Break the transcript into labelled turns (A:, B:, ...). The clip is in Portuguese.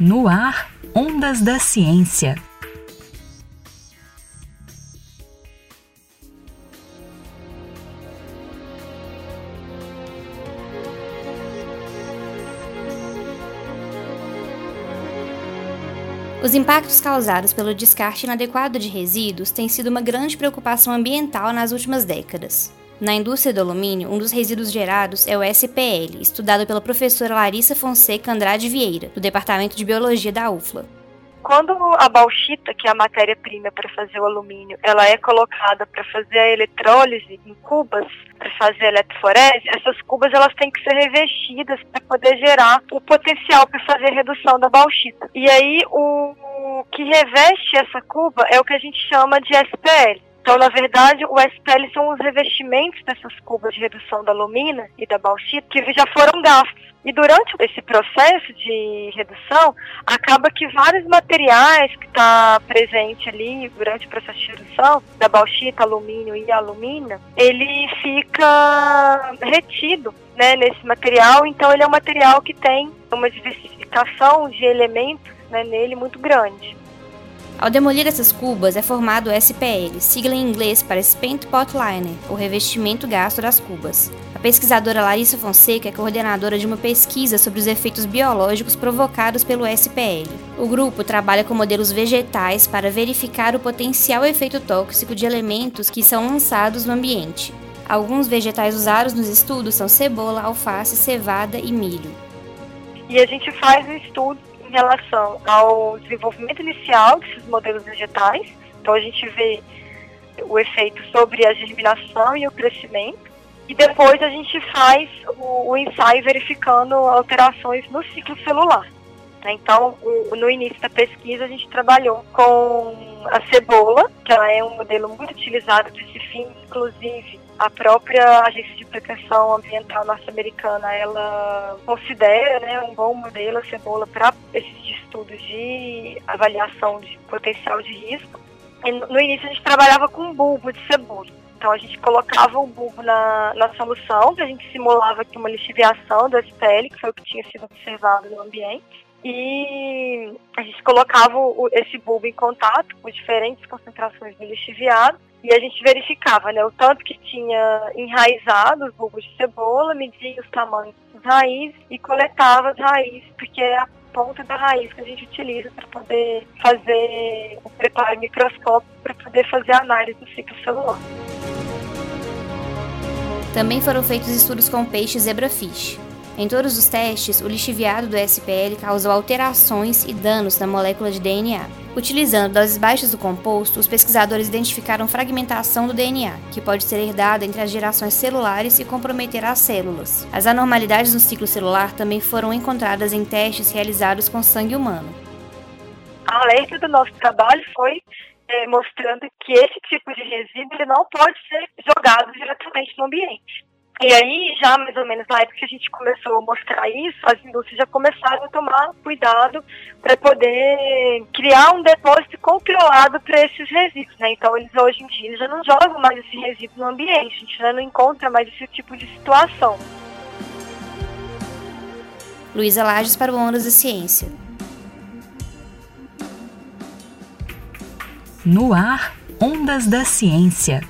A: No ar, Ondas da Ciência.
B: Os impactos causados pelo descarte inadequado de resíduos têm sido uma grande preocupação ambiental nas últimas décadas. Na indústria do alumínio, um dos resíduos gerados é o SPL, estudado pela professora Larissa Fonseca Andrade Vieira, do Departamento de Biologia da UFLA.
C: Quando a bauxita, que é a matéria-prima para fazer o alumínio, ela é colocada para fazer a eletrólise em cubas, para fazer a eletroforese, essas cubas elas têm que ser revestidas para poder gerar o potencial para fazer a redução da bauxita. E aí o, que reveste essa cuba é o que a gente chama de SPL. Então, na verdade, o SPL são os revestimentos dessas cubas de redução da alumina e da bauxita que já foram gastos. E durante esse processo de redução, acaba que vários materiais que está presente ali durante o processo de redução, da bauxita, alumínio e alumina, ele fica retido né, nesse material. Então, ele é um material que tem uma diversificação de elementos né, nele muito grande.
B: Ao demolir essas cubas é formado o SPL, sigla em inglês para Spent Pot Liner, o revestimento gasto das cubas. A pesquisadora Larissa Fonseca é coordenadora de uma pesquisa sobre os efeitos biológicos provocados pelo SPL. O grupo trabalha com modelos vegetais para verificar o potencial efeito tóxico de elementos que são lançados no ambiente. Alguns vegetais usados nos estudos são cebola, alface, cevada e milho.
C: E a gente faz um estudo relação ao desenvolvimento inicial desses modelos vegetais. Então a gente vê o efeito sobre a germinação e o crescimento. E depois a gente faz o, o ensaio verificando alterações no ciclo celular. Né? Então, o, no início da pesquisa, a gente trabalhou com a cebola, que ela é um modelo muito utilizado para esse fim, inclusive a própria Agência de Proteção Ambiental norte-americana, ela considera né, um bom modelo a cebola para esses estudos de avaliação de potencial de risco. E no início a gente trabalhava com bulbo de cebola. Então a gente colocava o bulbo na, na solução, a gente simulava aqui uma lixiviação do SPL, que foi o que tinha sido observado no ambiente. E a gente colocava o, esse bulbo em contato com diferentes concentrações de lixiviado e a gente verificava né, o tanto que tinha enraizado os bulbos de cebola, media os tamanhos das raízes e coletava as raízes, porque é a ponta da raiz que a gente utiliza para poder fazer o preparo microscópico para poder fazer a análise do ciclo celular.
B: Também foram feitos estudos com peixes zebrafish. Em todos os testes, o lixiviado do SPL causou alterações e danos na molécula de DNA. Utilizando doses baixas do composto, os pesquisadores identificaram fragmentação do DNA, que pode ser herdada entre as gerações celulares e comprometer as células. As anormalidades no ciclo celular também foram encontradas em testes realizados com sangue humano.
C: A alerta do nosso trabalho foi é, mostrando que esse tipo de resíduo ele não pode ser jogado diretamente no ambiente. E aí, já mais ou menos na época que a gente começou a mostrar isso, as indústrias já começaram a tomar cuidado para poder criar um depósito controlado para esses resíduos. Né? Então, eles hoje em dia já não jogam mais esse resíduo no ambiente, a gente já não encontra mais esse tipo de situação.
B: Luísa Lages para o Ondas da Ciência.
A: No ar, Ondas da Ciência.